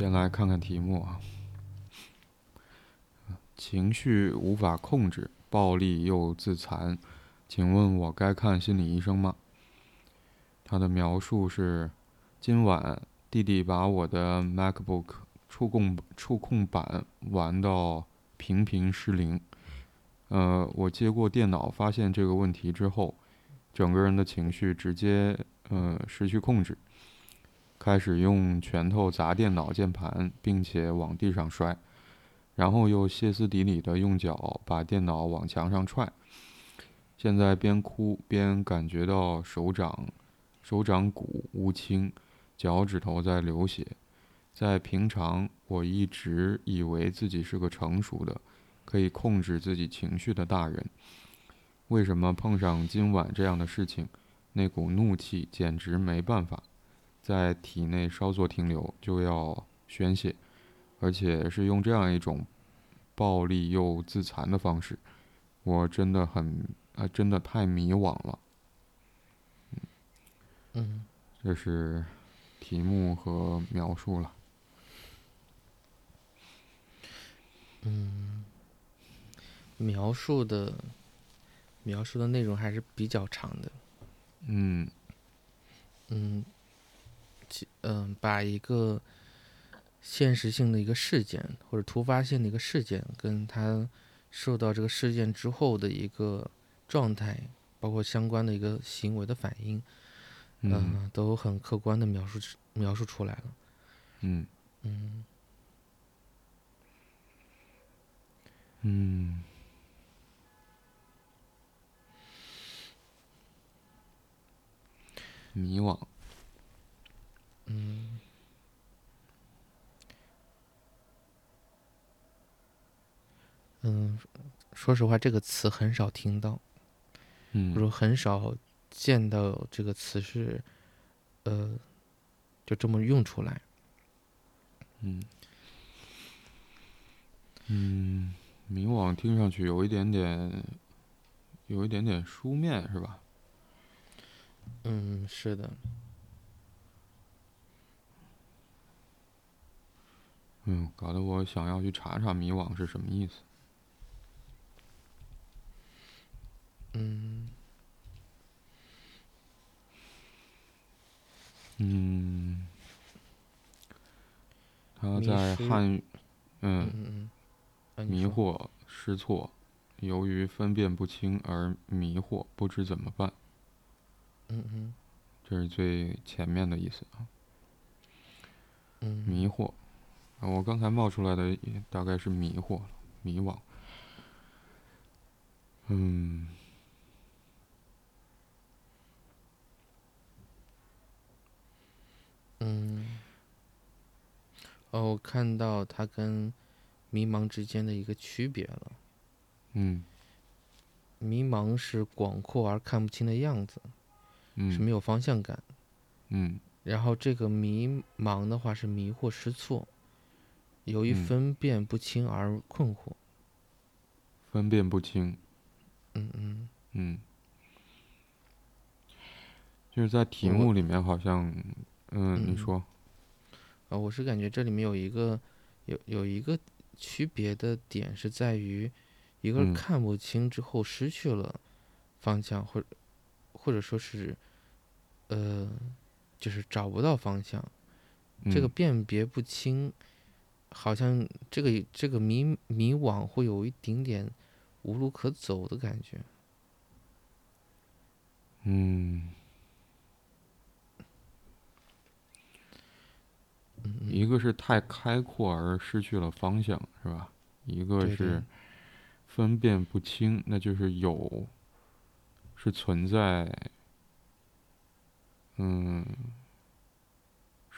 先来看看题目啊。情绪无法控制，暴力又自残，请问我该看心理医生吗？他的描述是：今晚弟弟把我的 MacBook 触控触控板玩到频频失灵。呃，我接过电脑，发现这个问题之后，整个人的情绪直接呃失去控制，开始用拳头砸电脑键盘，并且往地上摔。然后又歇斯底里的用脚把电脑往墙上踹，现在边哭边感觉到手掌、手掌骨乌青，脚趾头在流血。在平常，我一直以为自己是个成熟的、可以控制自己情绪的大人，为什么碰上今晚这样的事情，那股怒气简直没办法在体内稍作停留就要宣泄。而且是用这样一种暴力又自残的方式，我真的很啊，真的太迷惘了。嗯，这是题目和描述了。嗯，描述的描述的内容还是比较长的。嗯嗯，其嗯，把一个。现实性的一个事件，或者突发性的一个事件，跟他受到这个事件之后的一个状态，包括相关的一个行为的反应，嗯，都很客观的描述描述出来了。嗯嗯嗯，迷惘。嗯。嗯，说实话，这个词很少听到，嗯，我说很少见到这个词是，呃，就这么用出来。嗯，嗯，冥王听上去有一点点，有一点点书面，是吧？嗯，是的。嗯，搞得我想要去查查迷惘是什么意思。嗯，嗯，他在汉语，嗯嗯，迷惑、失措，由于分辨不清而迷惑，不知怎么办。嗯嗯，这是最前面的意思啊。嗯，迷惑，我刚才冒出来的大概是迷惑、迷惘。嗯。嗯，哦，我看到它跟迷茫之间的一个区别了。嗯，迷茫是广阔而看不清的样子，嗯，是没有方向感。嗯，然后这个迷茫的话是迷惑失措，由于分辨不清而困惑。分辨不清。嗯嗯嗯，就是在题目里面好像。嗯，你说。啊，我是感觉这里面有一个有有一个区别的点是在于，一个看不清之后失去了方向，或或者说是呃，就是找不到方向。这个辨别不清，好像这个这个迷迷惘会有一点点无路可走的感觉。嗯。一个是太开阔而失去了方向，是吧？一个是分辨不清，那就是有是存在，嗯，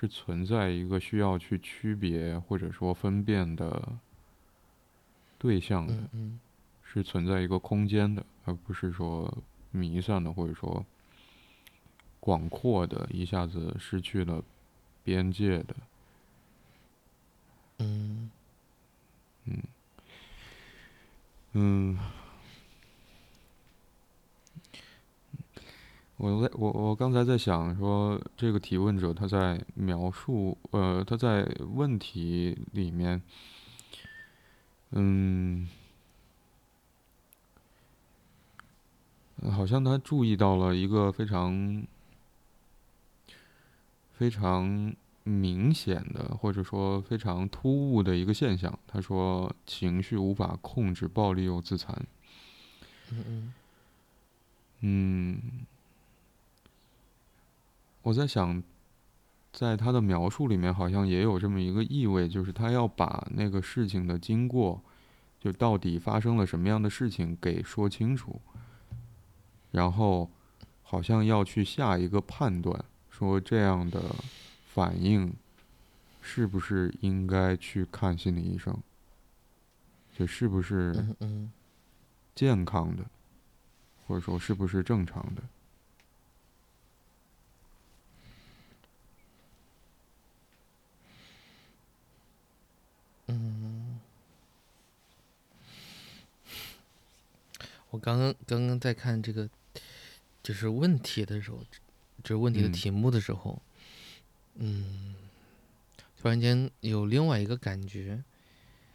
是存在一个需要去区别或者说分辨的对象的，是存在一个空间的，而不是说弥散的或者说广阔的，一下子失去了边界的。嗯，嗯，嗯，我在我我刚才在想说，这个提问者他在描述，呃，他在问题里面，嗯，好像他注意到了一个非常非常明显的，或者说非常突兀的一个现象。他说，情绪无法控制，暴力又自残。嗯嗯。嗯，我在想，在他的描述里面，好像也有这么一个意味，就是他要把那个事情的经过，就到底发生了什么样的事情给说清楚，然后好像要去下一个判断，说这样的反应是不是应该去看心理医生，就是不是健康的。或者说，是不是正常的？我刚刚刚刚在看这个，就是问题的时候，就是问题的题目的时候，嗯，突然间有另外一个感觉，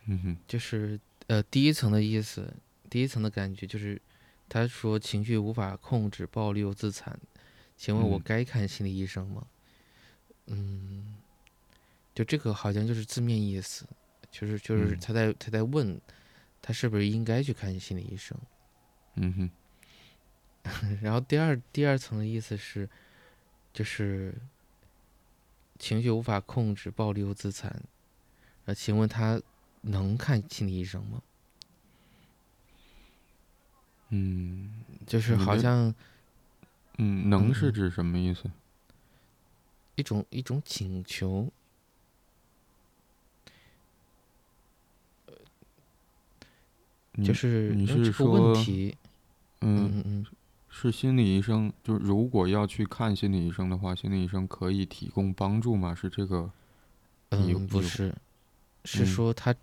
嗯哼，就是呃，第一层的意思，第一层的感觉就是。他说情绪无法控制，暴力又自残，请问我该看心理医生吗？嗯，就这个好像就是字面意思，就是就是他在他在问，他是不是应该去看心理医生？嗯哼。然后第二第二层的意思是，就是情绪无法控制，暴力又自残，呃，请问他能看心理医生吗？嗯，就是好像，嗯，能是指什么意思？一种一种请求，就是你是说，嗯嗯嗯，是心理医生，就是如果要去看心理医生的话，心理医生可以提供帮助吗？是这个？嗯，不是，是说他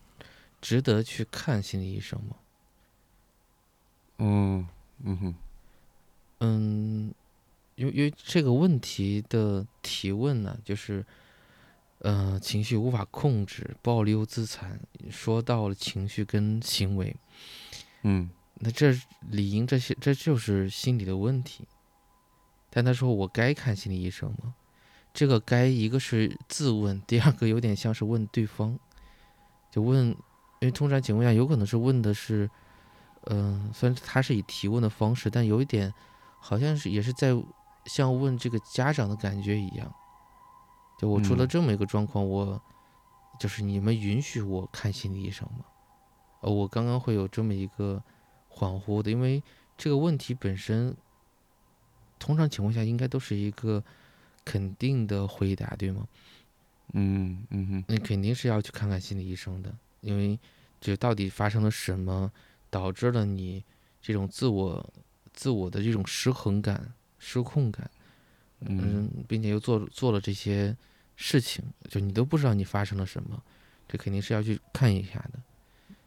值得去看心理医生吗？嗯嗯哼，嗯，因为因为这个问题的提问呢，就是，呃，情绪无法控制，暴力又自残，说到了情绪跟行为，嗯，那这理应这些这就是心理的问题。但他说我该看心理医生吗？这个该一个是自问，第二个有点像是问对方，就问，因为通常情况下有可能是问的是。嗯，虽然他是以提问的方式，但有一点，好像是也是在像问这个家长的感觉一样。就我出了这么一个状况，我就是你们允许我看心理医生吗？呃，我刚刚会有这么一个恍惚的，因为这个问题本身，通常情况下应该都是一个肯定的回答，对吗？嗯嗯哼，那肯定是要去看看心理医生的，因为就到底发生了什么？导致了你这种自我、自我的这种失衡感、失控感，嗯，并且又做做了这些事情，就你都不知道你发生了什么，这肯定是要去看一下的。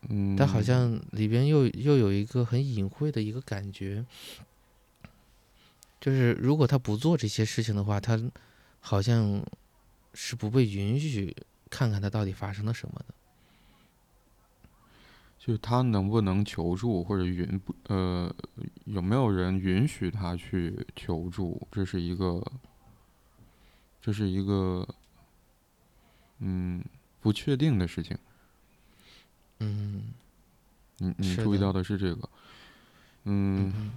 嗯，但好像里边又又有一个很隐晦的一个感觉，就是如果他不做这些事情的话，他好像是不被允许看看他到底发生了什么的。就是他能不能求助，或者允不呃有没有人允许他去求助？这是一个，这是一个，嗯，不确定的事情。嗯，你你注意到的是这个，嗯，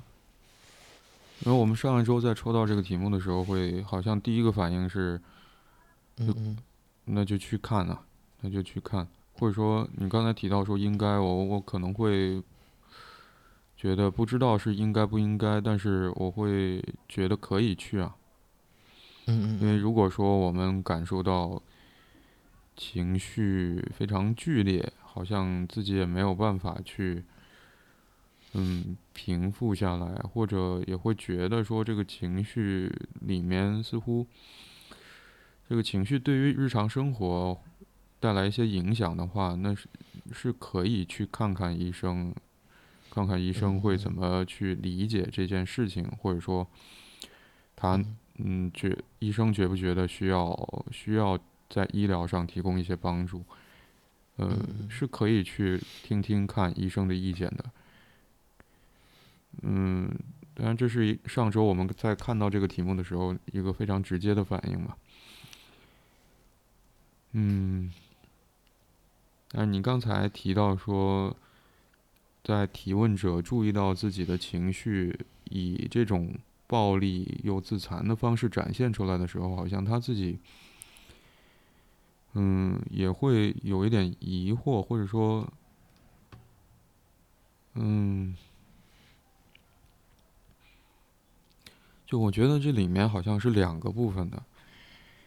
因为我们上一周在抽到这个题目的时候，会好像第一个反应是，嗯，那就去看啊，那就去看。或者说，你刚才提到说应该，我我可能会觉得不知道是应该不应该，但是我会觉得可以去啊。嗯。因为如果说我们感受到情绪非常剧烈，好像自己也没有办法去嗯平复下来，或者也会觉得说这个情绪里面似乎这个情绪对于日常生活。带来一些影响的话，那是是可以去看看医生，看看医生会怎么去理解这件事情，或者说，他嗯觉医生觉不觉得需要需要在医疗上提供一些帮助？呃，是可以去听听看医生的意见的。嗯，当然这是一上周我们在看到这个题目的时候一个非常直接的反应嘛。嗯，但是你刚才提到说，在提问者注意到自己的情绪以这种暴力又自残的方式展现出来的时候，好像他自己。嗯，也会有一点疑惑，或者说，嗯，就我觉得这里面好像是两个部分的。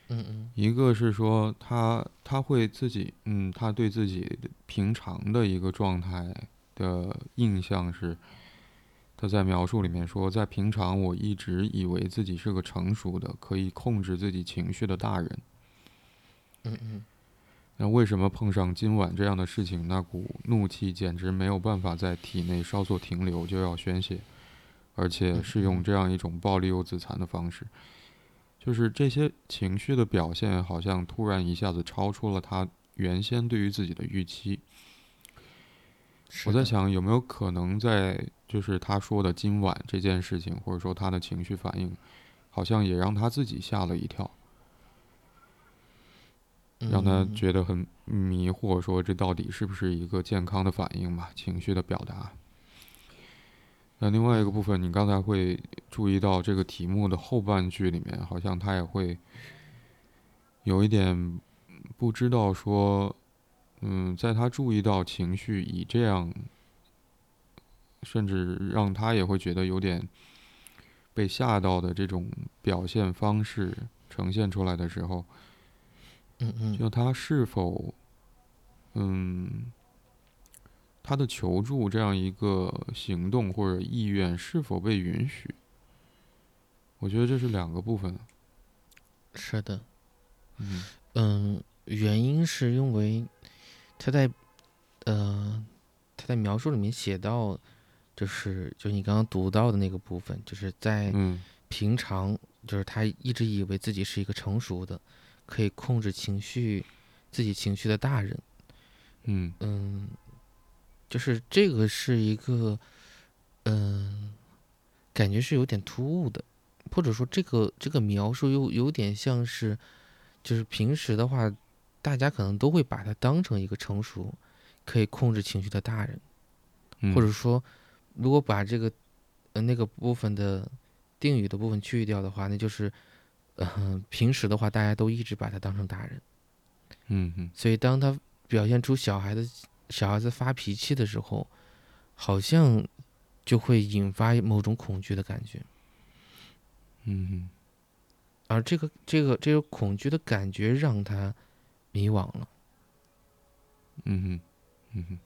嗯嗯。一个是说他他会自己，嗯，他对自己平常的一个状态的印象是，他在描述里面说，在平常我一直以为自己是个成熟的、可以控制自己情绪的大人。嗯嗯，那为什么碰上今晚这样的事情，那股怒气简直没有办法在体内稍作停留，就要宣泄，而且是用这样一种暴力又自残的方式，就是这些情绪的表现，好像突然一下子超出了他原先对于自己的预期。我在想，有没有可能在就是他说的今晚这件事情，或者说他的情绪反应，好像也让他自己吓了一跳。让他觉得很迷惑，说这到底是不是一个健康的反应嘛？情绪的表达。那另外一个部分，你刚才会注意到这个题目的后半句里面，好像他也会有一点不知道说，嗯，在他注意到情绪以这样，甚至让他也会觉得有点被吓到的这种表现方式呈现出来的时候。嗯嗯，就他是否，嗯，他的求助这样一个行动或者意愿是否被允许？我觉得这是两个部分。是的，嗯嗯，原因是因为他在，呃，他在描述里面写到，就是就你刚刚读到的那个部分，就是在平常，就是他一直以为自己是一个成熟的。可以控制情绪、自己情绪的大人，嗯。嗯，就是这个是一个，嗯，感觉是有点突兀的，或者说这个这个描述又有点像是，就是平时的话，大家可能都会把它当成一个成熟、可以控制情绪的大人，或者说，如果把这个呃那个部分的定语的部分去掉的话，那就是。嗯，平时的话，大家都一直把他当成大人，嗯嗯，所以当他表现出小孩子小孩子发脾气的时候，好像就会引发某种恐惧的感觉，嗯嗯，而这个这个这个恐惧的感觉让他迷惘了，嗯哼，嗯哼，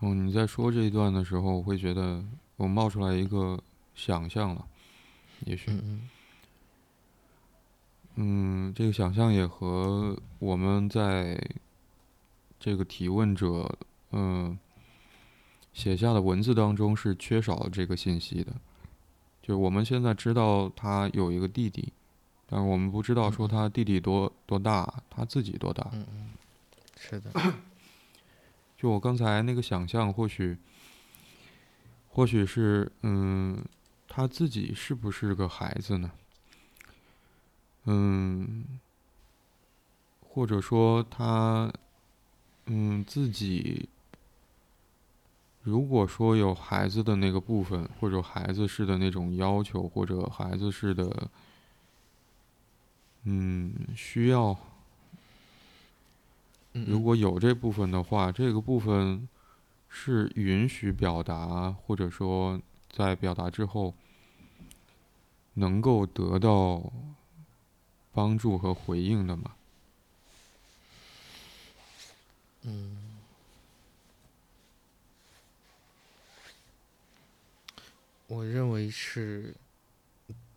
哦，你在说这一段的时候，我会觉得我冒出来一个想象了，也许。嗯，这个想象也和我们在这个提问者嗯写下的文字当中是缺少了这个信息的。就我们现在知道他有一个弟弟，但是我们不知道说他弟弟多多大，他自己多大。嗯嗯，是的。就我刚才那个想象，或许或许是嗯，他自己是不是个孩子呢？嗯，或者说他，嗯，自己如果说有孩子的那个部分，或者孩子式的那种要求，或者孩子式的，嗯，需要，如果有这部分的话，这个部分是允许表达，或者说在表达之后能够得到。帮助和回应的嘛？嗯，我认为是，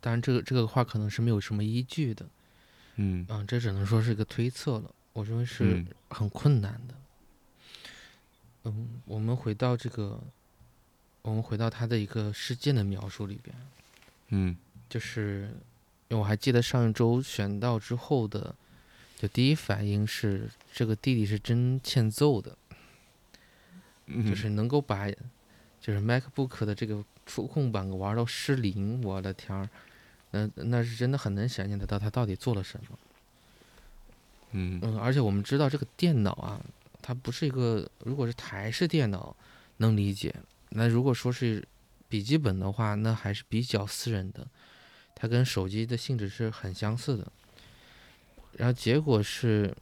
当然这个这个话可能是没有什么依据的。嗯，啊，这只能说是一个推测了。我认为是很困难的。嗯，我们回到这个，我们回到他的一个事件的描述里边。嗯。就是因为我还记得上一周选到之后的，就第一反应是这个弟弟是真欠揍的，就是能够把就是 MacBook 的这个触控板玩到失灵，我的天儿，那那是真的很能想象得到他到底做了什么。嗯嗯，而且我们知道这个电脑啊，它不是一个，如果是台式电脑能理解，那如果说是笔记本的话，那还是比较私人的，它跟手机的性质是很相似的。然后结果是，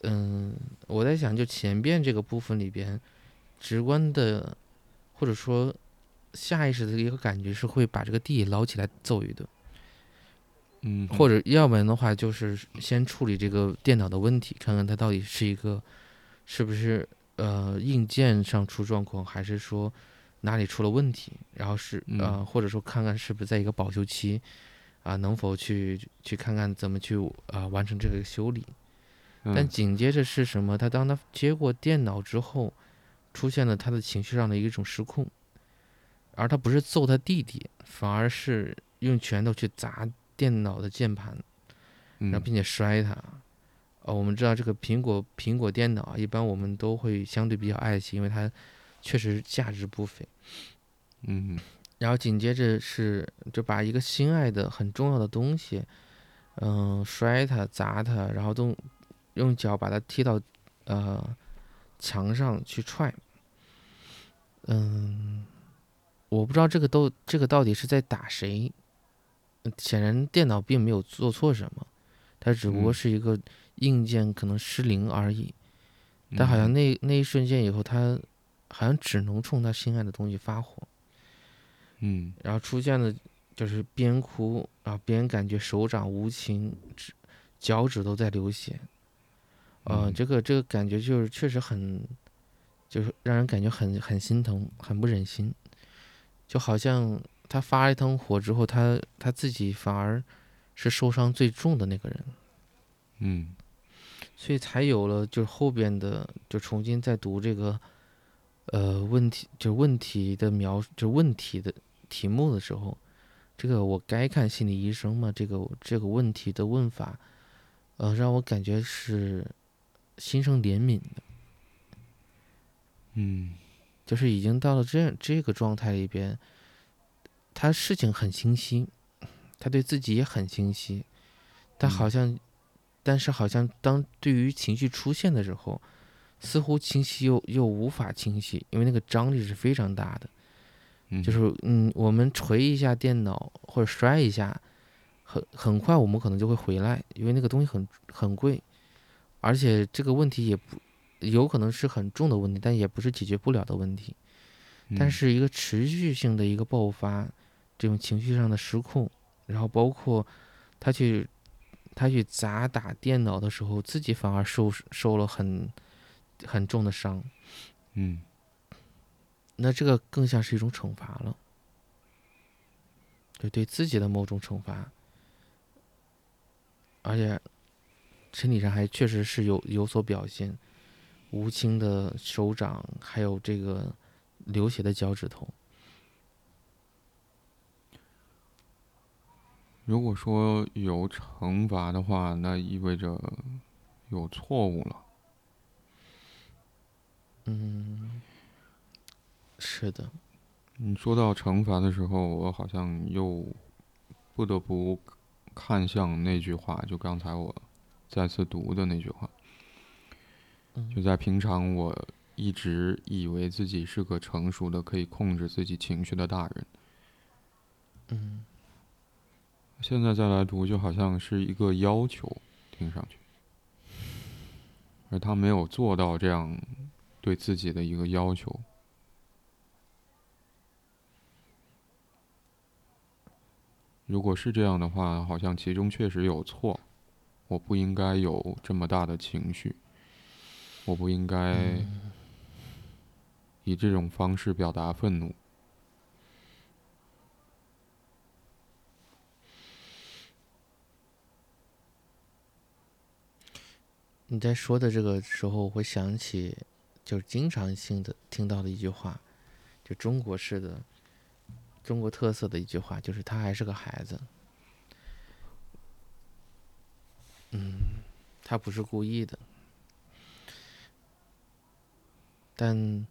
嗯，我在想，就前边这个部分里边，直观的或者说下意识的一个感觉是会把这个地捞起来揍一顿。嗯，或者要不然的话，就是先处理这个电脑的问题，看看它到底是一个是不是呃硬件上出状况，还是说哪里出了问题，然后是呃或者说看看是不是在一个保修期啊，能否去去看看怎么去啊完成这个修理。但紧接着是什么？他当他接过电脑之后，出现了他的情绪上的一种失控，而他不是揍他弟弟，反而是用拳头去砸。电脑的键盘，然后并且摔它，哦，我们知道这个苹果苹果电脑一般我们都会相对比较爱惜，因为它确实价值不菲。嗯，然后紧接着是就把一个心爱的很重要的东西，嗯，摔它砸它，然后都用脚把它踢到呃墙上去踹。嗯，我不知道这个都这个到底是在打谁。显然电脑并没有做错什么，它只不过是一个硬件可能失灵而已。但好像那那一瞬间以后，他好像只能冲他心爱的东西发火。嗯，然后出现了就是边哭，然后边感觉手掌无情，指脚趾都在流血。呃，这个这个感觉就是确实很，就是让人感觉很很心疼，很不忍心，就好像。他发了一通火之后，他他自己反而是受伤最重的那个人，嗯，所以才有了就是后边的就重新再读这个呃问题就问题的描就问题的题目的时候，这个我该看心理医生吗？这个这个问题的问法，呃，让我感觉是心生怜悯的，嗯，就是已经到了这这个状态里边。他事情很清晰，他对自己也很清晰，但好像，但是好像当对于情绪出现的时候，似乎清晰又又无法清晰，因为那个张力是非常大的。就是嗯，我们捶一下电脑或者摔一下，很很快我们可能就会回来，因为那个东西很很贵，而且这个问题也不有可能是很重的问题，但也不是解决不了的问题，但是一个持续性的一个爆发。这种情绪上的失控，然后包括他去他去砸打电脑的时候，自己反而受受了很很重的伤。嗯，那这个更像是一种惩罚了，就对自己的某种惩罚，而且身体上还确实是有有所表现，无情的手掌，还有这个流血的脚趾头。如果说有惩罚的话，那意味着有错误了。嗯，是的。你说到惩罚的时候，我好像又不得不看向那句话，就刚才我再次读的那句话。就在平常，我一直以为自己是个成熟的、可以控制自己情绪的大人。嗯。现在再来读，就好像是一个要求，听上去，而他没有做到这样对自己的一个要求。如果是这样的话，好像其中确实有错，我不应该有这么大的情绪，我不应该以这种方式表达愤怒。你在说的这个时候，我会想起，就是经常性的听到的一句话，就中国式的，中国特色的一句话，就是他还是个孩子。嗯，他不是故意的，但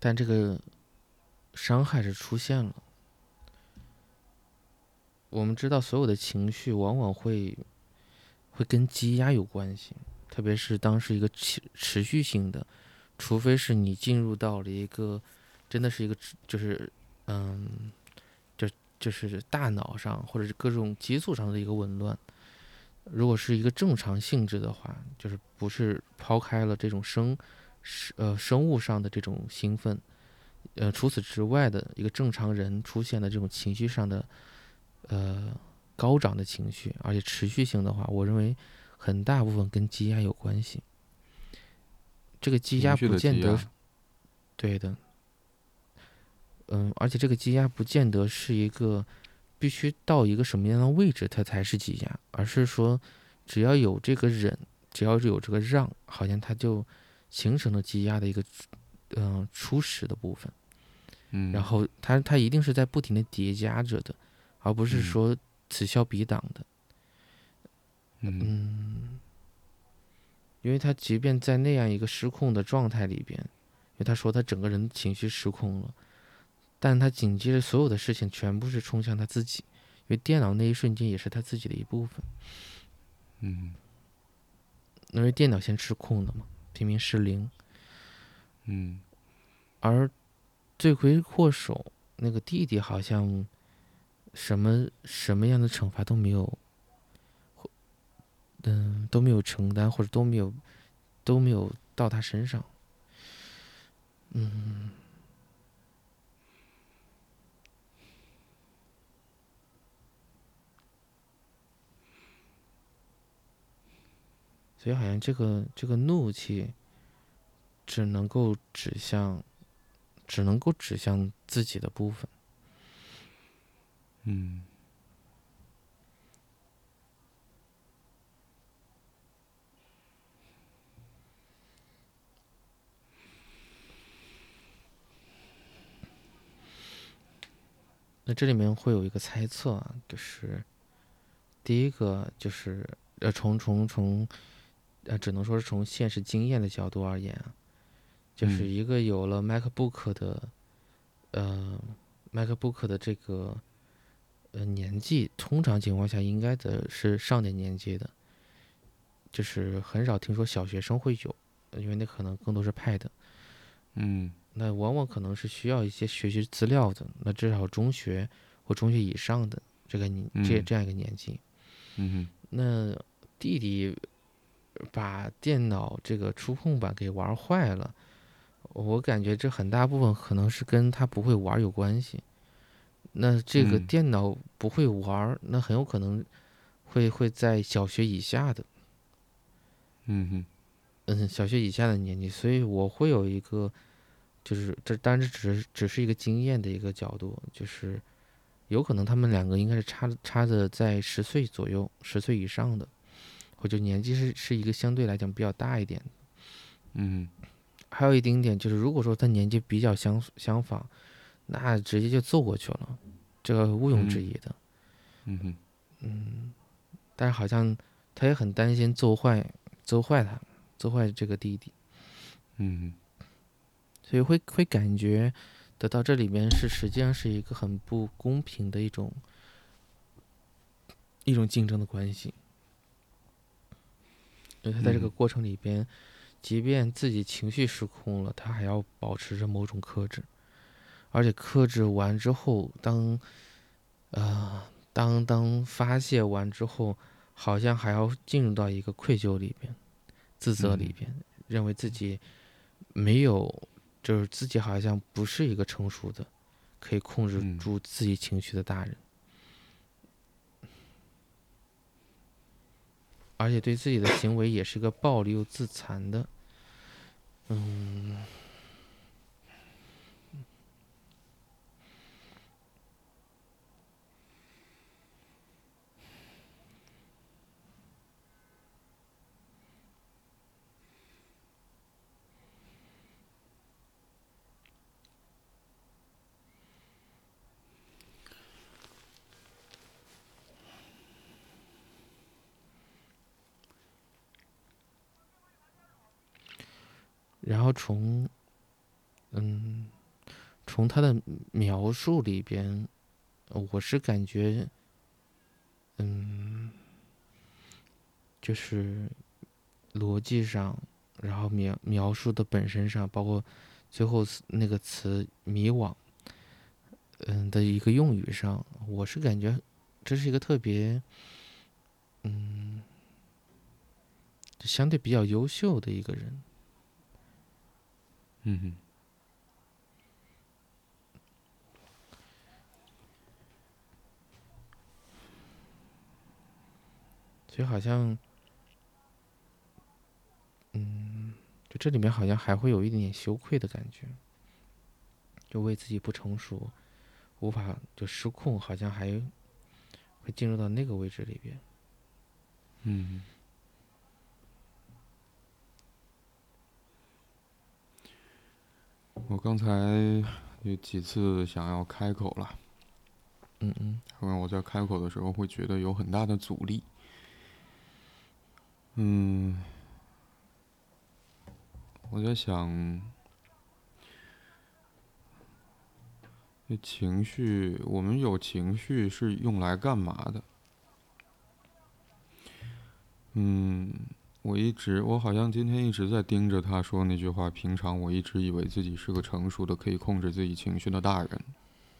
但这个伤害是出现了。我们知道，所有的情绪往往会会跟积压有关系，特别是当是一个持持续性的，除非是你进入到了一个真的是一个就是嗯，就就是大脑上或者是各种激素上的一个紊乱。如果是一个正常性质的话，就是不是抛开了这种生，呃生物上的这种兴奋，呃除此之外的一个正常人出现的这种情绪上的，呃高涨的情绪，而且持续性的话，我认为很大部分跟积压有关系。这个积压不见得，对的，嗯，而且这个积压不见得是一个。必须到一个什么样的位置，它才是积压，而是说，只要有这个忍，只要是有这个让，好像它就形成了积压的一个嗯初始的部分。嗯，然后它它一定是在不停的叠加着的，而不是说此消彼长的。嗯，因为他即便在那样一个失控的状态里边，因为他说他整个人情绪失控了。但他紧接着所有的事情全部是冲向他自己，因为电脑那一瞬间也是他自己的一部分。嗯，因为电脑先失控了嘛，平民失灵。嗯，而罪魁祸首那个弟弟好像什么什么样的惩罚都没有，嗯，都没有承担或者都没有都没有到他身上。嗯。所以好像这个这个怒气，只能够指向，只能够指向自己的部分。嗯。那这里面会有一个猜测啊，就是第一个就是呃，从从从。呃，只能说是从现实经验的角度而言啊，就是一个有了 MacBook 的，呃，MacBook 的这个呃年纪，通常情况下应该的是上点年纪的，就是很少听说小学生会有，因为那可能更多是 Pad，嗯，那往往可能是需要一些学习资料的，那至少中学或中学以上的这个年这这样一个年纪，嗯那弟弟。把电脑这个触控板给玩坏了，我感觉这很大部分可能是跟他不会玩有关系。那这个电脑不会玩，那很有可能会会在小学以下的，嗯哼，嗯，小学以下的年纪，所以我会有一个，就是这当然这只是只是一个经验的一个角度，就是有可能他们两个应该是差差的在十岁左右，十岁以上的。或者年纪是是一个相对来讲比较大一点，嗯，还有一丁点就是，如果说他年纪比较相相仿，那直接就揍过去了，这个毋庸置疑的，嗯哼，嗯，但是好像他也很担心揍坏揍坏他，揍坏这个弟弟，嗯，所以会会感觉得到这里面是实际上是一个很不公平的一种一种竞争的关系。因为他在这个过程里边，即便自己情绪失控了，他还要保持着某种克制，而且克制完之后，当，呃，当当发泄完之后，好像还要进入到一个愧疚里边、自责里边，认为自己没有，就是自己好像不是一个成熟的，可以控制住自己情绪的大人。而且对自己的行为也是一个暴力又自残的，嗯。然后从，嗯，从他的描述里边，我是感觉，嗯，就是逻辑上，然后描描述的本身上，包括最后那个词“迷惘”，嗯的一个用语上，我是感觉这是一个特别，嗯，相对比较优秀的一个人。嗯哼，所以好像，嗯，就这里面好像还会有一点点羞愧的感觉，就为自己不成熟，无法就失控，好像还会进入到那个位置里边。嗯。我刚才有几次想要开口了，嗯嗯，因为我在开口的时候会觉得有很大的阻力，嗯，我在想，这情绪，我们有情绪是用来干嘛的？嗯。我一直，我好像今天一直在盯着他说那句话。平常我一直以为自己是个成熟的、可以控制自己情绪的大人。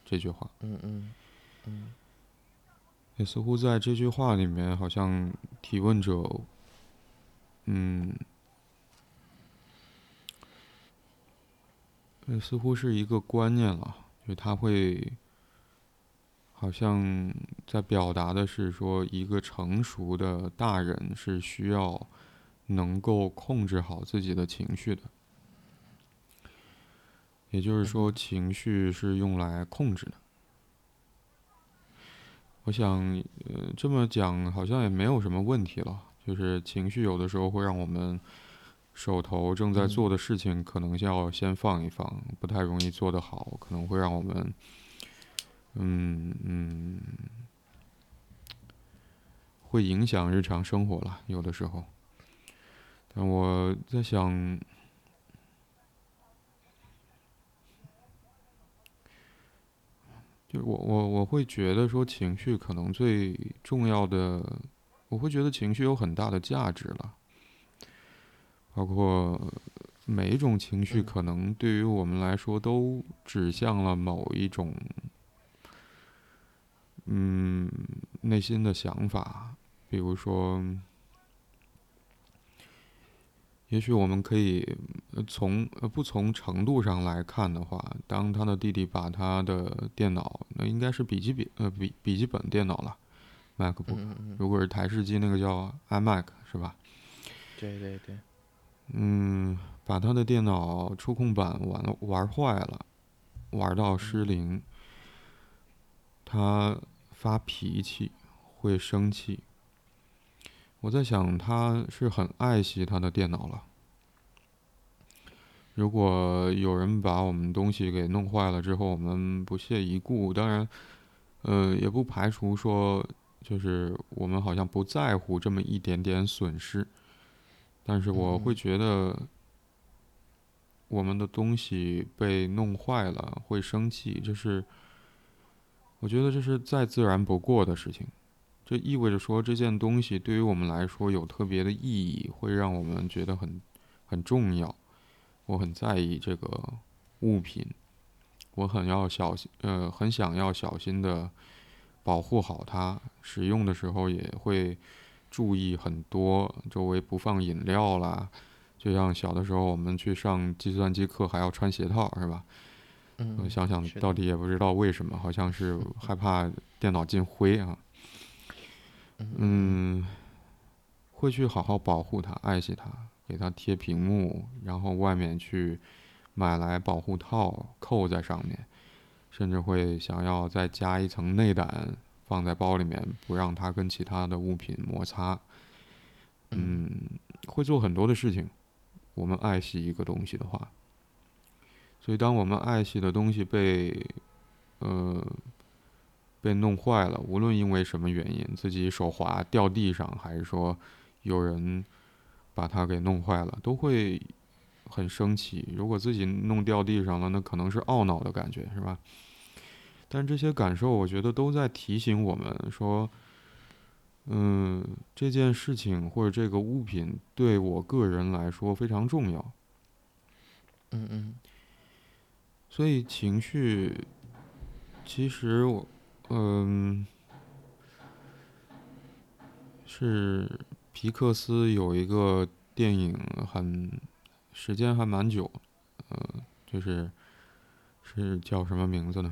这句话，嗯嗯嗯，也似乎在这句话里面，好像提问者，嗯，似乎是一个观念了，就他会。好像在表达的是说，一个成熟的大人是需要。能够控制好自己的情绪的，也就是说，情绪是用来控制的。我想，呃，这么讲好像也没有什么问题了。就是情绪有的时候会让我们手头正在做的事情可能要先放一放，不太容易做得好，可能会让我们，嗯嗯，会影响日常生活了。有的时候。我在想，就我我我会觉得说情绪可能最重要的，我会觉得情绪有很大的价值了，包括每一种情绪可能对于我们来说都指向了某一种，嗯，内心的想法，比如说。也许我们可以从呃不从程度上来看的话，当他的弟弟把他的电脑，那应该是笔记本呃笔笔记本电脑了，MacBook，如果是台式机那个叫 iMac 是吧？对对对。嗯，把他的电脑触控板玩玩坏了，玩到失灵，他发脾气，会生气。我在想，他是很爱惜他的电脑了。如果有人把我们东西给弄坏了之后，我们不屑一顾，当然，呃，也不排除说，就是我们好像不在乎这么一点点损失。但是我会觉得，我们的东西被弄坏了会生气，这是，我觉得这是再自然不过的事情。这意味着说，这件东西对于我们来说有特别的意义，会让我们觉得很很重要。我很在意这个物品，我很要小心，呃，很想要小心的保护好它。使用的时候也会注意很多，周围不放饮料啦。就像小的时候，我们去上计算机课还要穿鞋套，是吧？嗯。想想到底也不知道为什么，好像是 害怕电脑进灰啊。嗯，会去好好保护它，爱惜它，给它贴屏幕，然后外面去买来保护套扣在上面，甚至会想要再加一层内胆放在包里面，不让它跟其他的物品摩擦。嗯，会做很多的事情。我们爱惜一个东西的话，所以当我们爱惜的东西被，呃。被弄坏了，无论因为什么原因，自己手滑掉地上，还是说有人把它给弄坏了，都会很生气；如果自己弄掉地上了，那可能是懊恼的感觉，是吧？但这些感受，我觉得都在提醒我们说，嗯，这件事情或者这个物品对我个人来说非常重要。嗯嗯。所以情绪，其实我，嗯，是皮克斯有一个电影，很时间还蛮久，呃，就是是叫什么名字呢？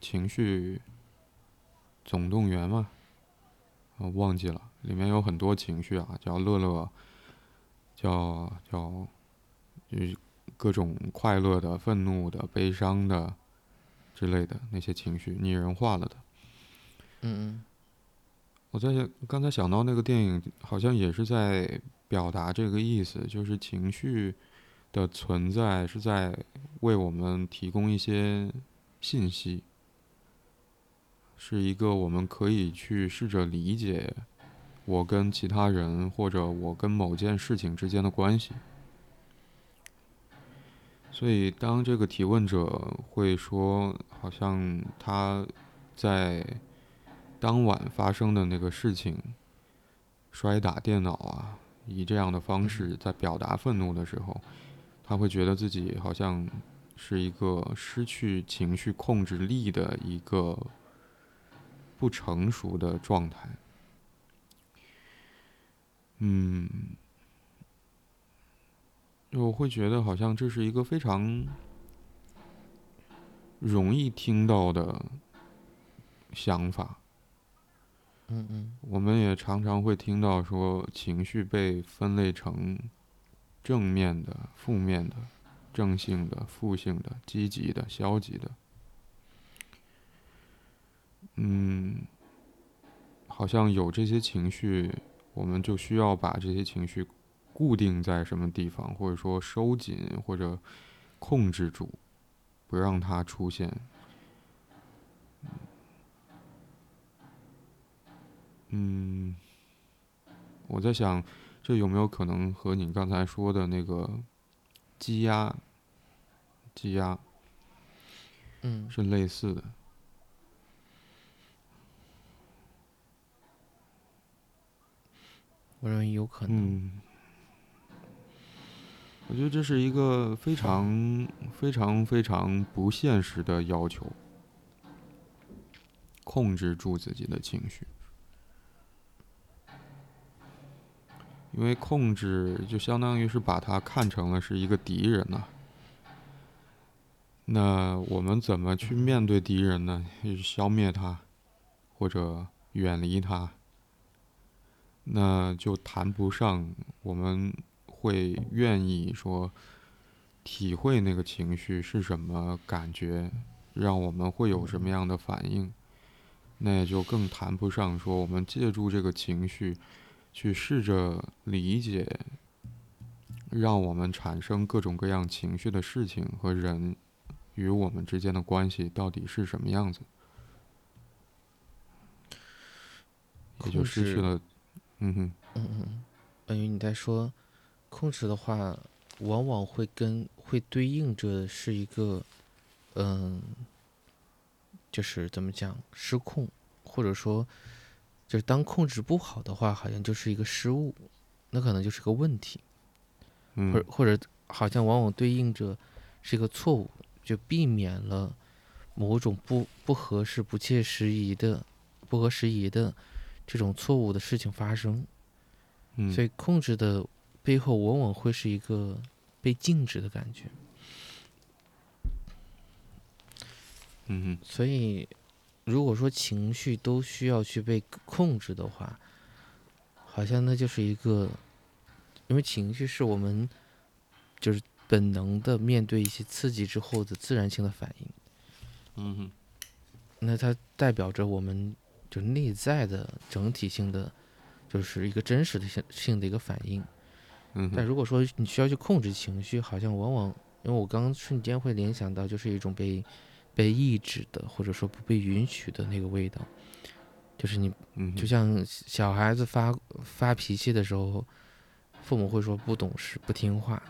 情绪总动员嘛，我忘记了，里面有很多情绪啊，叫乐乐，叫叫，就是。各种快乐的、愤怒的、悲伤的之类的那些情绪，拟人化了的。嗯嗯。我在刚才想到那个电影，好像也是在表达这个意思，就是情绪的存在是在为我们提供一些信息，是一个我们可以去试着理解我跟其他人或者我跟某件事情之间的关系。所以，当这个提问者会说，好像他在当晚发生的那个事情，摔打电脑啊，以这样的方式在表达愤怒的时候，他会觉得自己好像是一个失去情绪控制力的一个不成熟的状态。嗯。我会觉得好像这是一个非常容易听到的想法。嗯嗯。我们也常常会听到说，情绪被分类成正面的、负面的、正性的、负性的、积极的、消极的。嗯，好像有这些情绪，我们就需要把这些情绪。固定在什么地方，或者说收紧或者控制住，不让它出现。嗯，我在想，这有没有可能和你刚才说的那个积压、积压，嗯，是类似的？我认为有可能。嗯。我觉得这是一个非常、非常、非常不现实的要求，控制住自己的情绪，因为控制就相当于是把它看成了是一个敌人呐。那我们怎么去面对敌人呢？消灭他，或者远离他，那就谈不上我们。会愿意说体会那个情绪是什么感觉，让我们会有什么样的反应，那也就更谈不上说我们借助这个情绪去试着理解，让我们产生各种各样情绪的事情和人与我们之间的关系到底是什么样子，也就失去了，嗯哼，嗯嗯，等于你在说。控制的话，往往会跟会对应着是一个，嗯，就是怎么讲失控，或者说，就是当控制不好的话，好像就是一个失误，那可能就是个问题，或者或者好像往往对应着是一个错误，就避免了某种不不合适、不切实宜的、不合时宜的这种错误的事情发生，所以控制的。背后往往会是一个被禁止的感觉，嗯所以，如果说情绪都需要去被控制的话，好像那就是一个，因为情绪是我们就是本能的面对一些刺激之后的自然性的反应，嗯哼，那它代表着我们就内在的整体性的，就是一个真实的性性的一个反应。但如果说你需要去控制情绪，好像往往，因为我刚刚瞬间会联想到，就是一种被被抑制的，或者说不被允许的那个味道，就是你，就像小孩子发发脾气的时候，父母会说不懂事、不听话，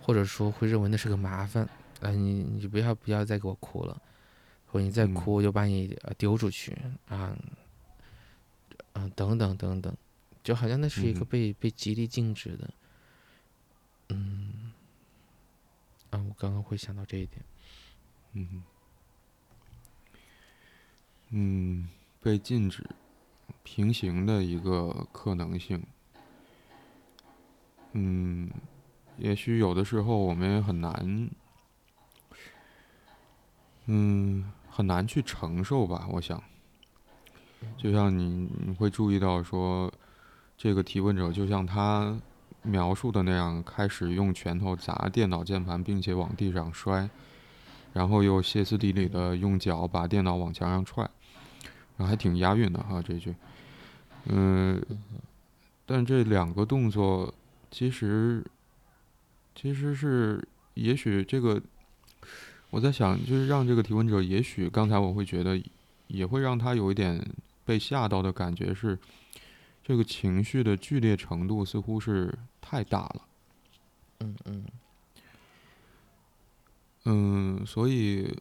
或或者说会认为那是个麻烦，啊，你你不要不要再给我哭了，或者你再哭我就把你丢出去啊，嗯，等等等等，就好像那是一个被被极力禁止的，嗯，啊，我刚刚会想到这一点，嗯，嗯，被禁止。平行的一个可能性，嗯，也许有的时候我们也很难，嗯，很难去承受吧。我想，就像你你会注意到说，这个提问者就像他描述的那样，开始用拳头砸电脑键盘，并且往地上摔，然后又歇斯底里的用脚把电脑往墙上踹。还挺押韵的哈，这句，嗯，但这两个动作其实其实是，也许这个我在想，就是让这个提问者，也许刚才我会觉得，也会让他有一点被吓到的感觉，是这个情绪的剧烈程度似乎是太大了，嗯嗯，嗯，所以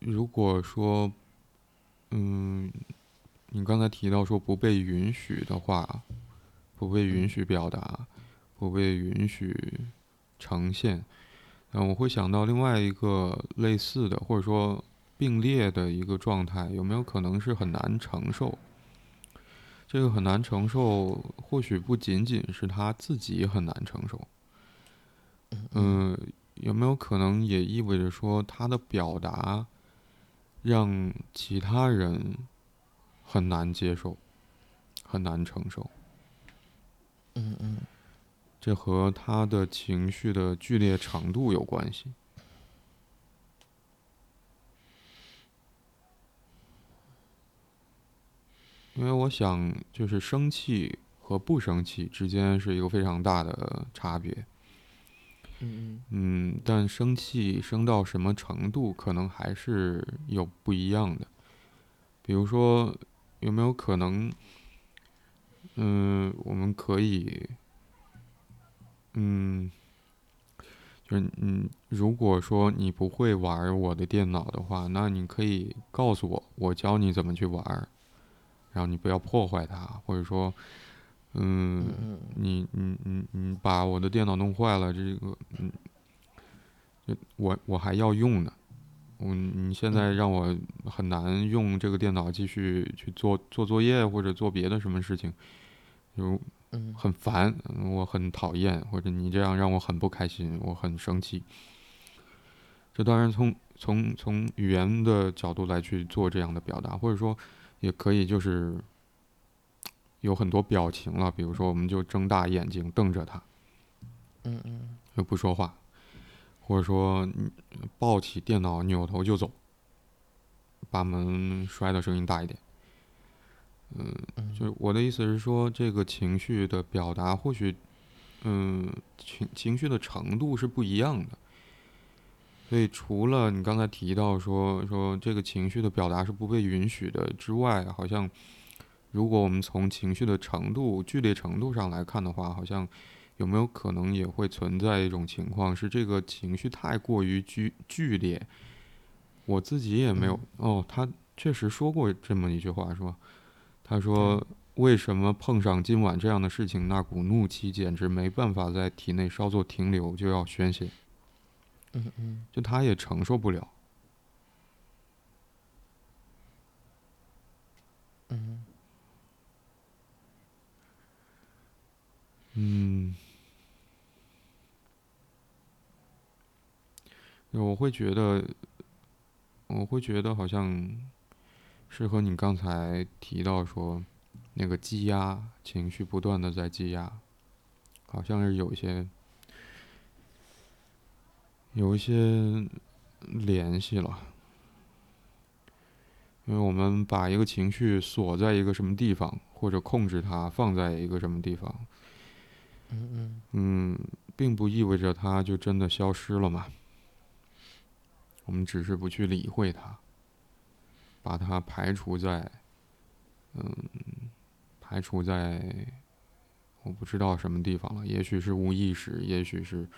如果说。嗯，你刚才提到说不被允许的话，不被允许表达，不被允许呈现，嗯，我会想到另外一个类似的或者说并列的一个状态，有没有可能是很难承受？这个很难承受，或许不仅仅是他自己很难承受，嗯，有没有可能也意味着说他的表达？让其他人很难接受，很难承受。嗯嗯，这和他的情绪的剧烈程度有关系。因为我想，就是生气和不生气之间是一个非常大的差别。嗯嗯，但生气生到什么程度，可能还是有不一样的。比如说，有没有可能，嗯，我们可以，嗯，就是嗯，如果说你不会玩我的电脑的话，那你可以告诉我，我教你怎么去玩，然后你不要破坏它，或者说。嗯，你你你你把我的电脑弄坏了，这个嗯，我我还要用呢，我你现在让我很难用这个电脑继续去做做作业或者做别的什么事情，就很烦，我很讨厌，或者你这样让我很不开心，我很生气。这当然从从从语言的角度来去做这样的表达，或者说也可以就是。有很多表情了，比如说，我们就睁大眼睛瞪着他，嗯嗯，又不说话，或者说抱起电脑扭头就走，把门摔的声音大一点，嗯，就是我的意思是说，这个情绪的表达或许，嗯，情情绪的程度是不一样的，所以除了你刚才提到说说这个情绪的表达是不被允许的之外，好像。如果我们从情绪的程度、剧烈程度上来看的话，好像有没有可能也会存在一种情况，是这个情绪太过于剧剧烈。我自己也没有哦，他确实说过这么一句话，是吧？他说：“为什么碰上今晚这样的事情，那股怒气简直没办法在体内稍作停留，就要宣泄。”嗯嗯，就他也承受不了。嗯。嗯，我会觉得，我会觉得好像是和你刚才提到说，那个积压情绪不断的在积压，好像是有一些有一些联系了，因为我们把一个情绪锁在一个什么地方，或者控制它放在一个什么地方。嗯嗯嗯，并不意味着它就真的消失了嘛。我们只是不去理会它，把它排除在，嗯，排除在我不知道什么地方了。也许是无意识，也许是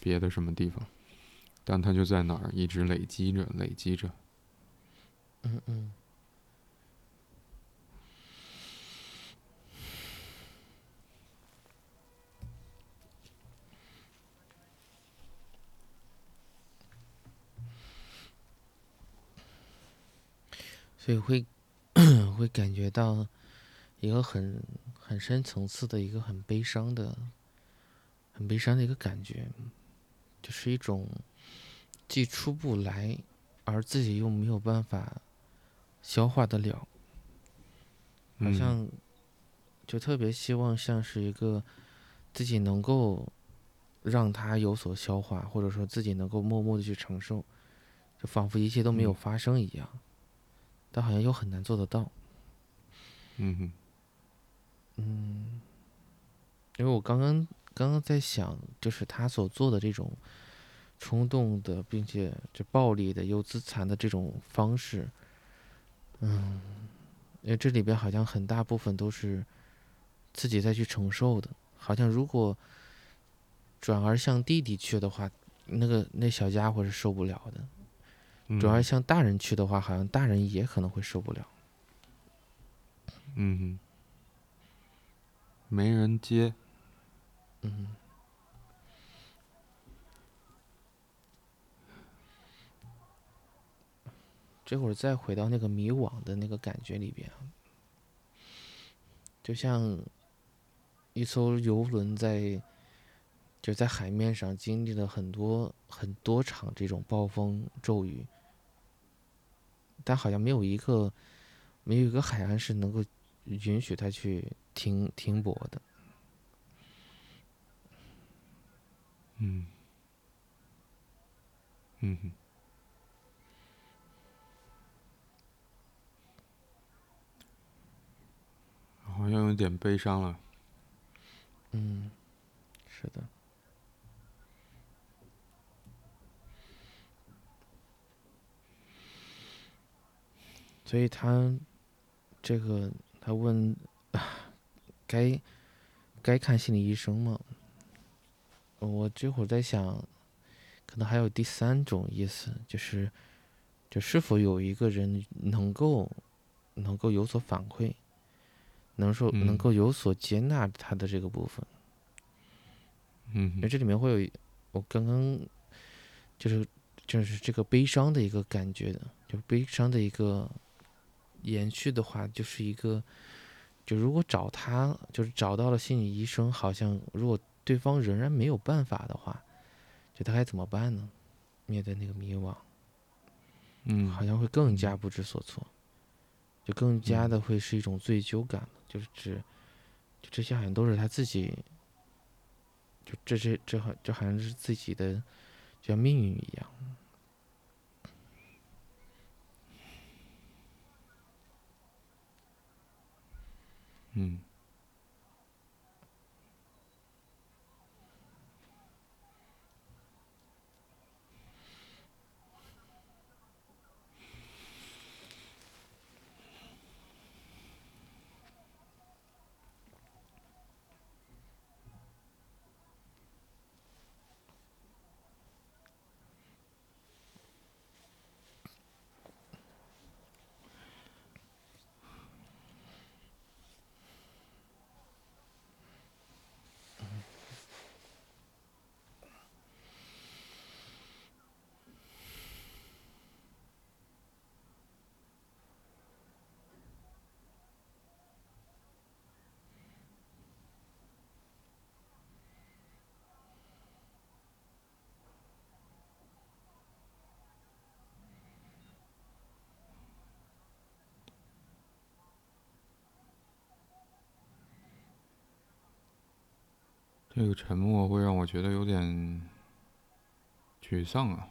别的什么地方，但它就在哪儿，一直累积着，累积着。嗯嗯。所以会 会感觉到一个很很深层次的一个很悲伤的、很悲伤的一个感觉，就是一种既出不来，而自己又没有办法消化得了，好像就特别希望像是一个自己能够让它有所消化，或者说自己能够默默的去承受，就仿佛一切都没有发生一样。但好像又很难做得到。嗯哼，嗯，因为我刚刚刚刚在想，就是他所做的这种冲动的，并且这暴力的、又自残的这种方式，嗯，因为这里边好像很大部分都是自己再去承受的，好像如果转而向弟弟去的话，那个那小家伙是受不了的。主要像大人去的话，好像大人也可能会受不了。嗯哼，没人接。嗯。这会儿再回到那个迷惘的那个感觉里边，就像一艘游轮在。就在海面上经历了很多很多场这种暴风骤雨，但好像没有一个没有一个海岸是能够允许他去停停泊的。嗯，嗯哼，好像有点悲伤了。嗯，是的。所以他这个他问，该该看心理医生吗？我这会儿在想，可能还有第三种意思，就是就是否有一个人能够能够有所反馈，能说能够有所接纳他的这个部分。嗯，因为这里面会有我刚刚就是就是这个悲伤的一个感觉的，就悲伤的一个。延续的话，就是一个，就如果找他，就是找到了心理医生，好像如果对方仍然没有办法的话，就他该怎么办呢？面对那个迷惘，嗯，好像会更加不知所措，就更加的会是一种罪疚感了，就是指，就这些好像都是他自己，就这这这好就好像是自己的，就像命运一样。嗯。这个沉默会让我觉得有点沮丧啊。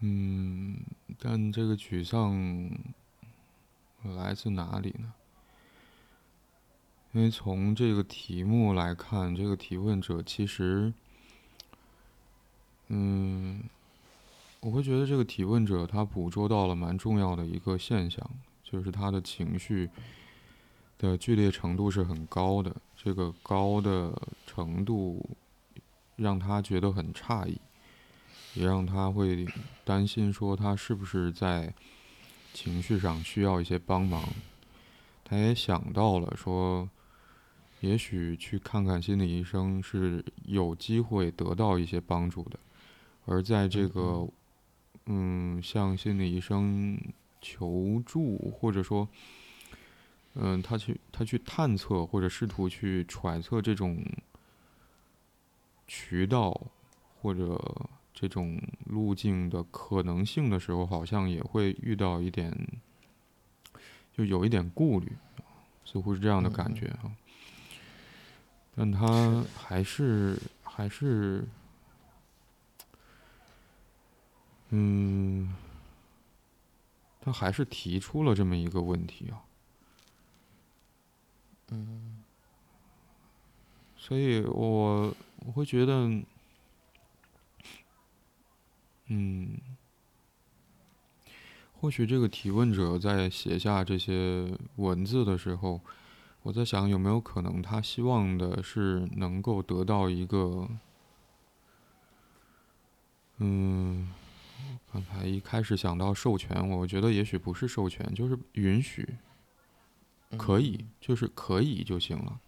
嗯。但这个沮丧来自哪里呢？因为从这个题目来看，这个提问者其实，嗯，我会觉得这个提问者他捕捉到了蛮重要的一个现象，就是他的情绪。的剧烈程度是很高的，这个高的程度让他觉得很诧异，也让他会担心说他是不是在情绪上需要一些帮忙。他也想到了说，也许去看看心理医生是有机会得到一些帮助的，而在这个。嗯，向心理医生求助，或者说，嗯，他去他去探测或者试图去揣测这种渠道或者这种路径的可能性的时候，好像也会遇到一点，就有一点顾虑，似乎是这样的感觉啊。但他还是还是。嗯，他还是提出了这么一个问题啊。嗯，所以我我会觉得，嗯，或许这个提问者在写下这些文字的时候，我在想有没有可能他希望的是能够得到一个，嗯。刚才一开始想到授权，我觉得也许不是授权，就是允许，可以，就是可以就行了，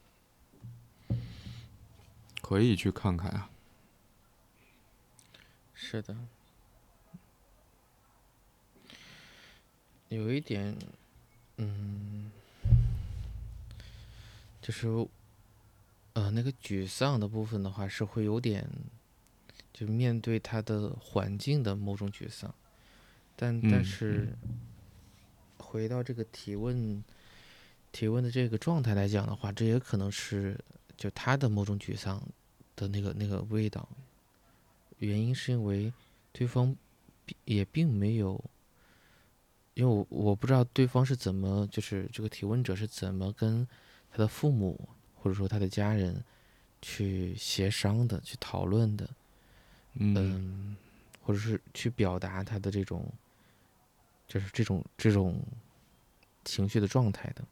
可以去看看啊。是的，有一点，嗯，就是，呃，那个沮丧的部分的话，是会有点。就面对他的环境的某种沮丧，但但是回到这个提问提问的这个状态来讲的话，这也可能是就他的某种沮丧的那个那个味道。原因是因为对方也并没有，因为我我不知道对方是怎么就是这个提问者是怎么跟他的父母或者说他的家人去协商的，去讨论的。嗯，或者是去表达他的这种，就是这种这种情绪的状态的。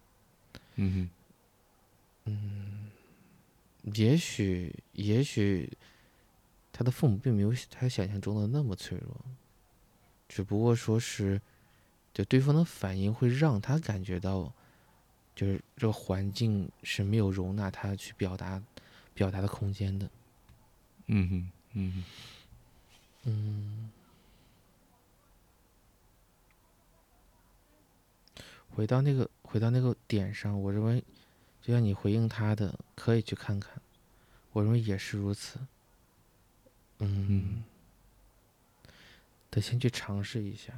嗯嗯，也许也许他的父母并没有他想象中的那么脆弱，只不过说是，就对方的反应会让他感觉到，就是这个环境是没有容纳他去表达表达的空间的。嗯哼，嗯哼。嗯，回到那个回到那个点上，我认为，就像你回应他的，可以去看看，我认为也是如此。嗯，得先去尝试一下。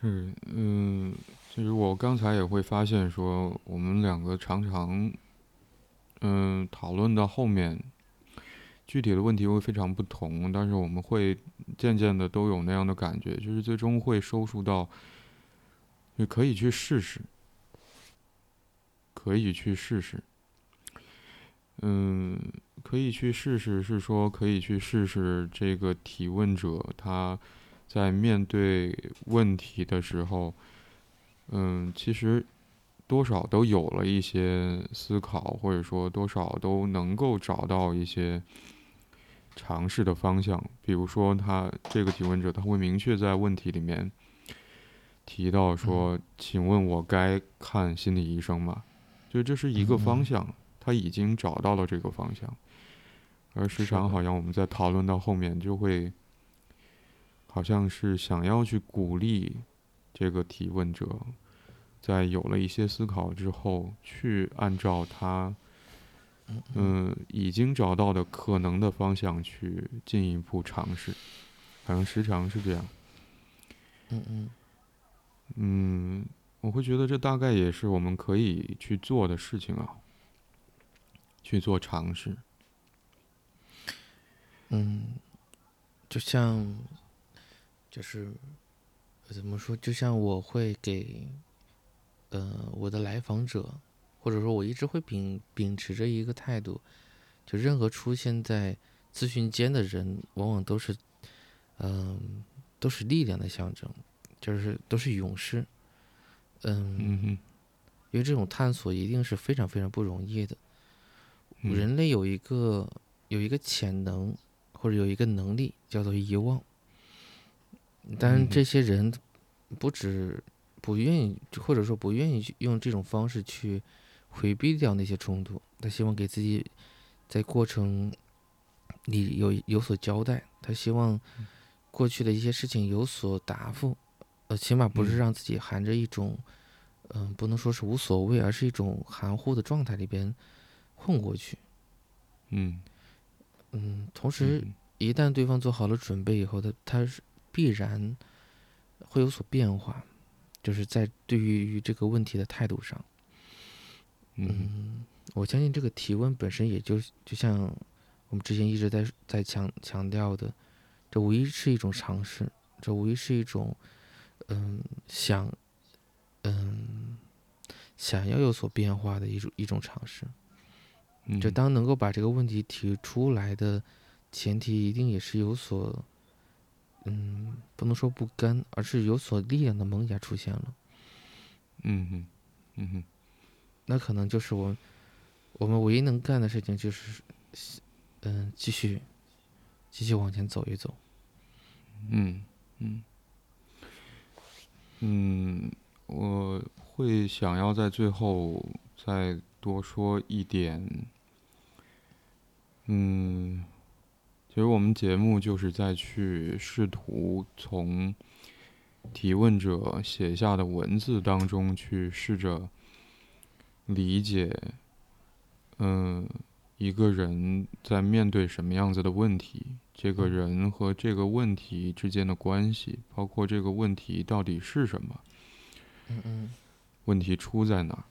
是，嗯，其实我刚才也会发现说，我们两个常常，嗯，讨论到后面。具体的问题会非常不同，但是我们会渐渐的都有那样的感觉，就是最终会收束到，也可以去试试，可以去试试，嗯，可以去试试，是说可以去试试这个提问者他在面对问题的时候，嗯，其实多少都有了一些思考，或者说多少都能够找到一些。尝试的方向，比如说他这个提问者，他会明确在问题里面提到说：“请问我该看心理医生吗？”就这是一个方向，他已经找到了这个方向。而时常好像我们在讨论到后面，就会好像是想要去鼓励这个提问者，在有了一些思考之后，去按照他。嗯，已经找到的可能的方向去进一步尝试，好像时常是这样。嗯嗯，嗯，我会觉得这大概也是我们可以去做的事情啊，去做尝试。嗯，就像，就是怎么说？就像我会给，呃，我的来访者。或者说，我一直会秉秉持着一个态度，就任何出现在咨询间的人，往往都是，嗯，都是力量的象征，就是都是勇士，嗯，因为这种探索一定是非常非常不容易的。人类有一个有一个潜能，或者有一个能力，叫做遗忘。但这些人不止不愿意，或者说不愿意用这种方式去回避掉那些冲突，他希望给自己在过程里有有所交代，他希望过去的一些事情有所答复，呃，起码不是让自己含着一种，嗯，不能说是无所谓，而是一种含糊的状态里边混过去。嗯嗯，同时一旦对方做好了准备以后，他他是。必然会有所变化，就是在对于这个问题的态度上。嗯，我相信这个提问本身，也就就像我们之前一直在在强强调的，这无疑是一种尝试，这无疑是一种嗯想嗯想要有所变化的一种一种尝试。就当能够把这个问题提出来的前提，一定也是有所。嗯，不能说不甘，而是有所力量的萌芽出现了。嗯哼，嗯哼，那可能就是我，我们唯一能干的事情就是，嗯，继续，继续往前走一走。嗯嗯嗯，我会想要在最后再多说一点，嗯。其实我们节目就是在去试图从提问者写下的文字当中去试着理解，嗯，一个人在面对什么样子的问题，这个人和这个问题之间的关系，包括这个问题到底是什么，嗯嗯，问题出在哪？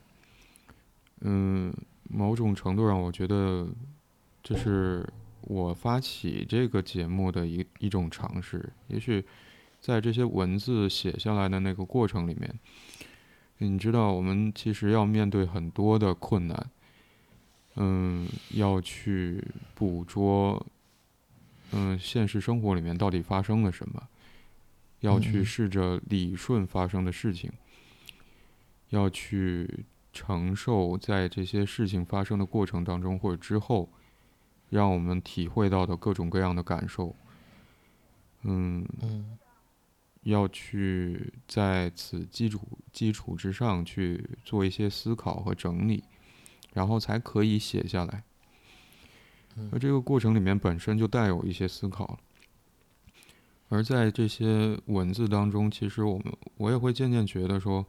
嗯，某种程度上，我觉得这是。我发起这个节目的一一种尝试，也许在这些文字写下来的那个过程里面，你知道，我们其实要面对很多的困难，嗯，要去捕捉，嗯，现实生活里面到底发生了什么，要去试着理顺发生的事情，要去承受在这些事情发生的过程当中或者之后。让我们体会到的各种各样的感受，嗯，要去在此基础基础之上去做一些思考和整理，然后才可以写下来。而这个过程里面本身就带有一些思考，而在这些文字当中，其实我们我也会渐渐觉得说，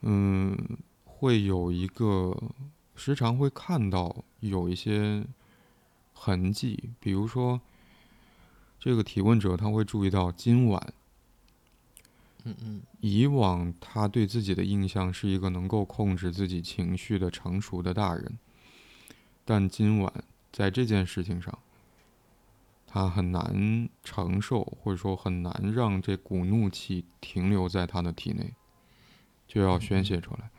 嗯，会有一个。时常会看到有一些痕迹，比如说，这个提问者他会注意到今晚，嗯嗯，以往他对自己的印象是一个能够控制自己情绪的成熟的大人，但今晚在这件事情上，他很难承受，或者说很难让这股怒气停留在他的体内，就要宣泄出来。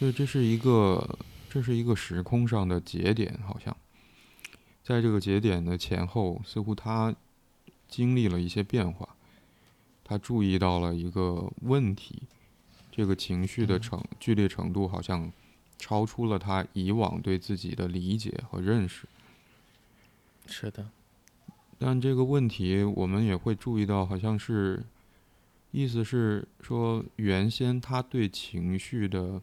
所以这是一个，这是一个时空上的节点，好像，在这个节点的前后，似乎他经历了一些变化，他注意到了一个问题，这个情绪的程剧烈程度好像超出了他以往对自己的理解和认识。是的，但这个问题我们也会注意到，好像是，意思是说，原先他对情绪的。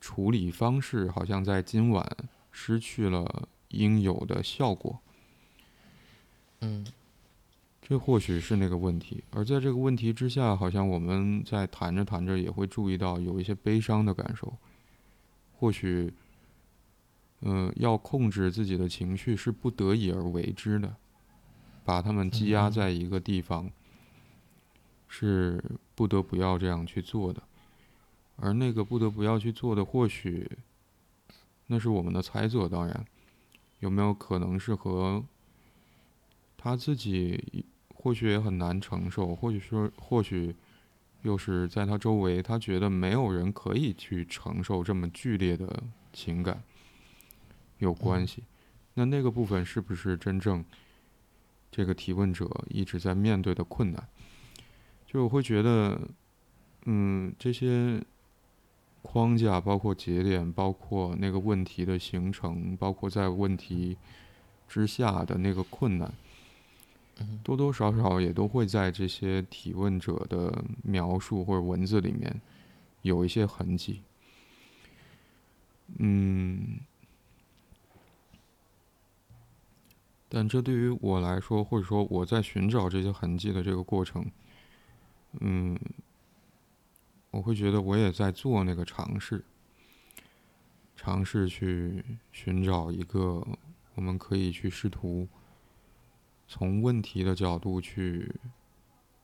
处理方式好像在今晚失去了应有的效果。嗯，这或许是那个问题。而在这个问题之下，好像我们在谈着谈着也会注意到有一些悲伤的感受。或许，嗯，要控制自己的情绪是不得已而为之的，把他们积压在一个地方，是不得不要这样去做的。而那个不得不要去做的，或许那是我们的猜测。当然，有没有可能是和他自己，或许也很难承受，或许说，或许又是在他周围，他觉得没有人可以去承受这么剧烈的情感有关系。那那个部分是不是真正这个提问者一直在面对的困难？就我会觉得。嗯，这些框架，包括节点，包括那个问题的形成，包括在问题之下的那个困难，多多少少也都会在这些提问者的描述或者文字里面有一些痕迹。嗯，但这对于我来说，或者说我在寻找这些痕迹的这个过程，嗯，我会觉得我也在做那个尝试，尝试去寻找一个我们可以去试图从问题的角度去，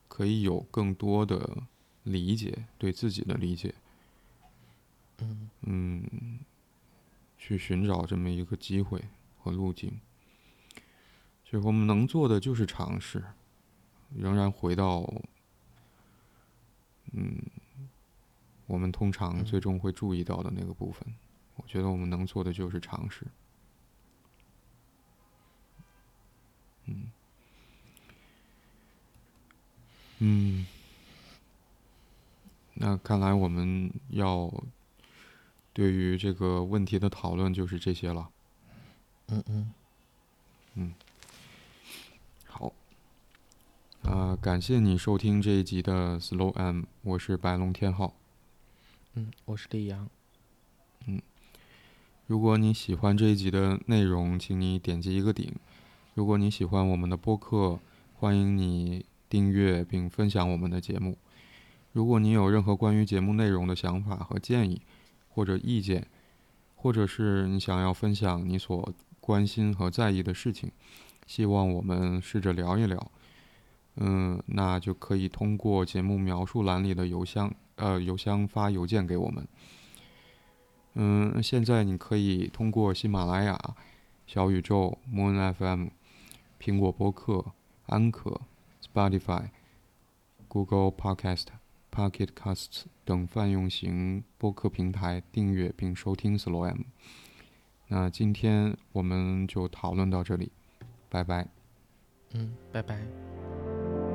可以有更多的理解，对自己的理解，嗯。去寻找这么一个机会和路径，所以我们能做的就是尝试，仍然回到，嗯，我们通常最终会注意到的那个部分。我觉得我们能做的就是尝试，嗯，嗯，那看来我们要。对于这个问题的讨论就是这些了。嗯嗯嗯，好。啊，感谢你收听这一集的 Slow M，我是白龙天浩。嗯，我是李阳。嗯，如果你喜欢这一集的内容，请你点击一个顶。如果你喜欢我们的播客，欢迎你订阅并分享我们的节目。如果你有任何关于节目内容的想法和建议，或者意见，或者是你想要分享你所关心和在意的事情，希望我们试着聊一聊。嗯，那就可以通过节目描述栏里的邮箱，呃，邮箱发邮件给我们。嗯，现在你可以通过喜马拉雅、小宇宙、Moon FM、苹果播客、安可、Spotify、Google Podcast。Pocket Casts 等泛用型播客平台订阅并收听 Slow M。那今天我们就讨论到这里，拜拜。嗯，拜拜。